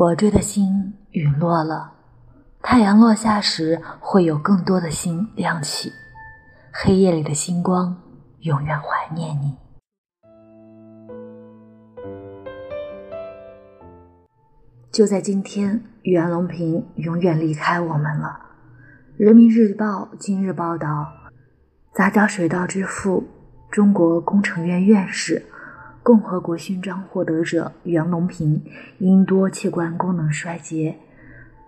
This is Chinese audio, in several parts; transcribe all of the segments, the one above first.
我追的星陨落了，太阳落下时会有更多的星亮起。黑夜里的星光，永远怀念你。就在今天，袁隆平永远离开我们了。人民日报今日报道，杂交水稻之父、中国工程院院士。共和国勋章获得者袁隆平因多器官功能衰竭，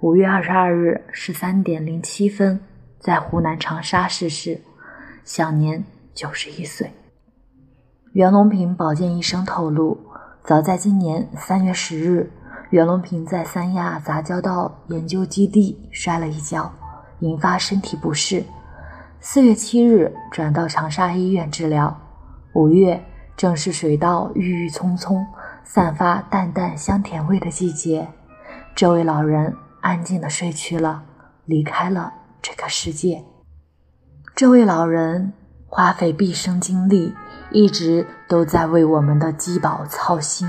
五月二十二日十三点零七分在湖南长沙逝世，享年九十一岁。袁隆平保健医生透露，早在今年三月十日，袁隆平在三亚杂交稻研究基地摔了一跤，引发身体不适。四月七日转到长沙医院治疗，五月。正是水稻郁郁葱葱、散发淡淡香甜味的季节，这位老人安静地睡去了，离开了这个世界。这位老人花费毕生精力，一直都在为我们的鸡宝操心。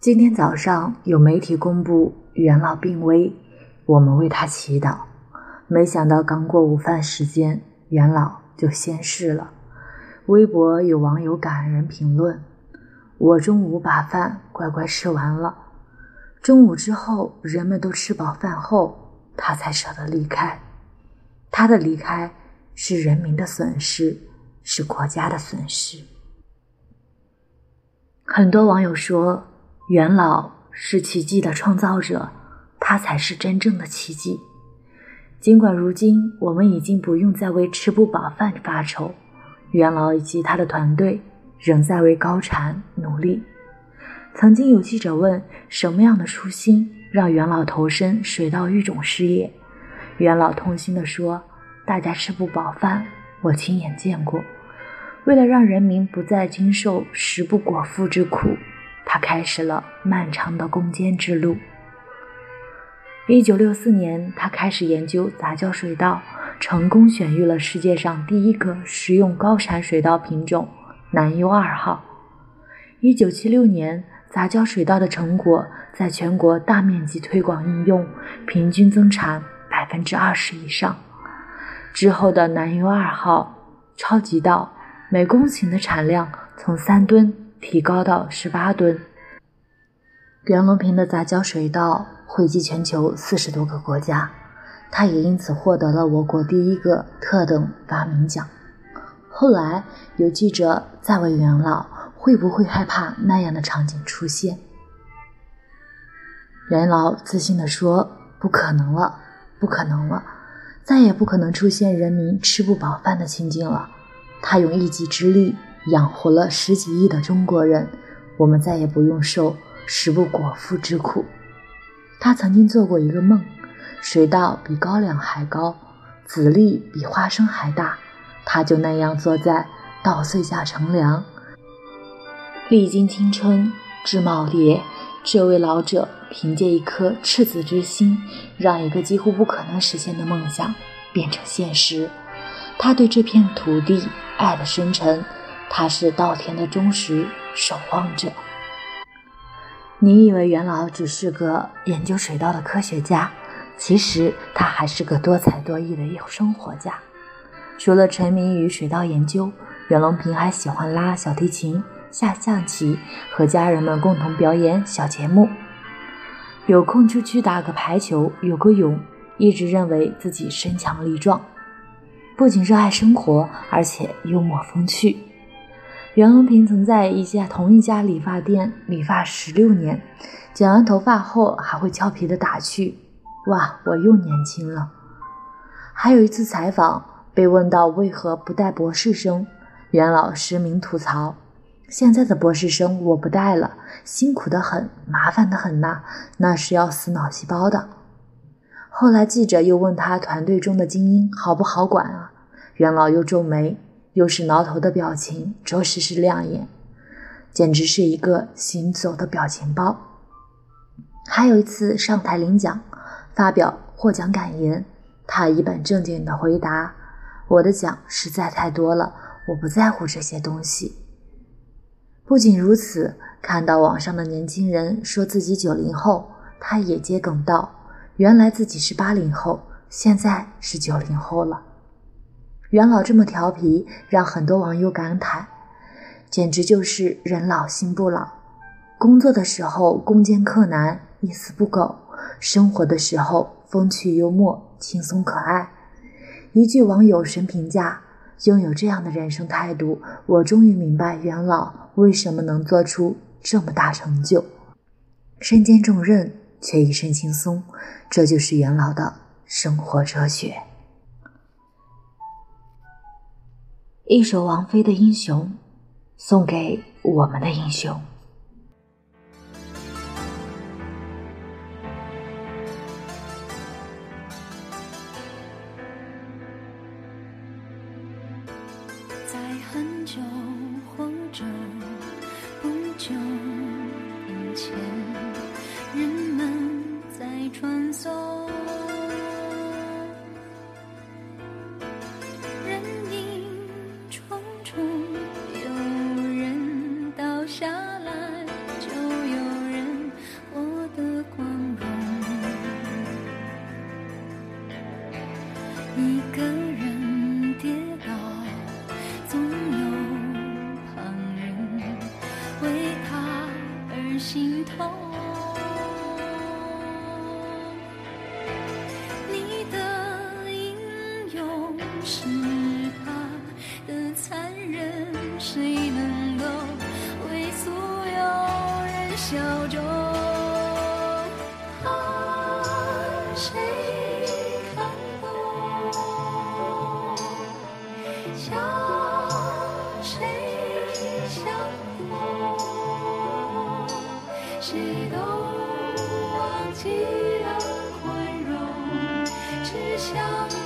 今天早上有媒体公布袁老病危，我们为他祈祷。没想到刚过午饭时间，袁老就仙逝了。微博有网友感人评论：“我中午把饭乖乖吃完了，中午之后人们都吃饱饭后，他才舍得离开。他的离开是人民的损失，是国家的损失。”很多网友说：“元老是奇迹的创造者，他才是真正的奇迹。”尽管如今我们已经不用再为吃不饱饭发愁。元老以及他的团队仍在为高产努力。曾经有记者问：“什么样的初心让元老投身水稻育种事业？”元老痛心地说：“大家吃不饱饭，我亲眼见过。为了让人民不再经受食不果腹之苦，他开始了漫长的攻坚之路。”一九六四年，他开始研究杂交水稻。成功选育了世界上第一个食用高产水稻品种南优二号。一九七六年，杂交水稻的成果在全国大面积推广应用，平均增产百分之二十以上。之后的南优二号超级稻，每公顷的产量从三吨提高到十八吨。袁隆平的杂交水稻惠及全球四十多个国家。他也因此获得了我国第一个特等发明奖。后来有记者再问元老会不会害怕那样的场景出现，元老自信地说：“不可能了，不可能了，再也不可能出现人民吃不饱饭的情景了。他用一己之力养活了十几亿的中国人，我们再也不用受食不果腹之苦。”他曾经做过一个梦。水稻比高粱还高，籽粒比花生还大，他就那样坐在稻穗下乘凉。历经青春至耄耋，这位老者凭借一颗赤子之心，让一个几乎不可能实现的梦想变成现实。他对这片土地爱的深沉，他是稻田的忠实守望者。你以为元老只是个研究水稻的科学家？其实他还是个多才多艺的生活家。除了沉迷于水稻研究，袁隆平还喜欢拉小提琴、下象棋，和家人们共同表演小节目。有空出去打个排球、游个泳，一直认为自己身强力壮。不仅热爱生活，而且幽默风趣。袁隆平曾在一家同一家理发店理发十六年，剪完头发后还会俏皮地打趣。哇，我又年轻了。还有一次采访，被问到为何不带博士生，袁老实名吐槽：“现在的博士生我不带了，辛苦的很，麻烦的很呐，那是要死脑细胞的。”后来记者又问他团队中的精英好不好管啊？袁老又皱眉，又是挠头的表情，着实是亮眼，简直是一个行走的表情包。还有一次上台领奖。发表获奖感言，他一本正经地回答：“我的奖实在太多了，我不在乎这些东西。”不仅如此，看到网上的年轻人说自己九零后，他也接梗道：“原来自己是八零后，现在是九零后了。”元老这么调皮，让很多网友感慨，简直就是人老心不老。工作的时候攻坚克难，一丝不苟；生活的时候风趣幽默，轻松可爱。一句网友神评价：拥有这样的人生态度，我终于明白元老为什么能做出这么大成就。身兼重任却一身轻松，这就是元老的生活哲学。一首王菲的《英雄》，送给我们的英雄。很久或者不久以前，人谁能够为所有人效忠？他谁看懂，想谁相逢，谁都忘记了宽容，只想。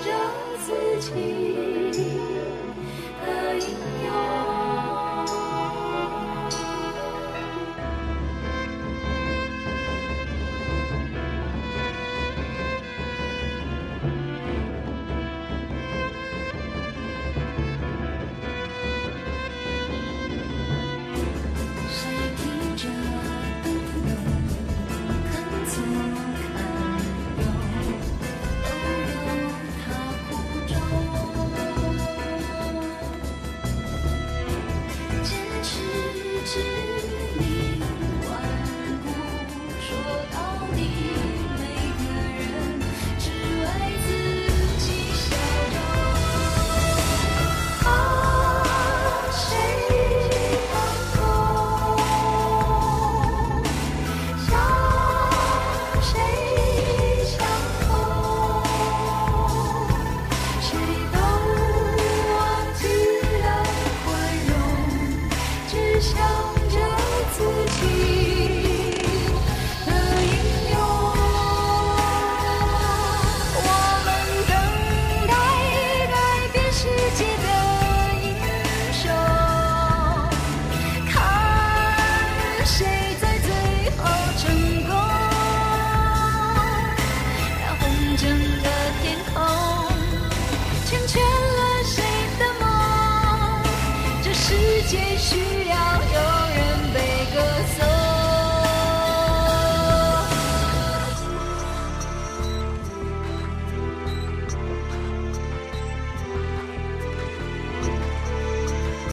继续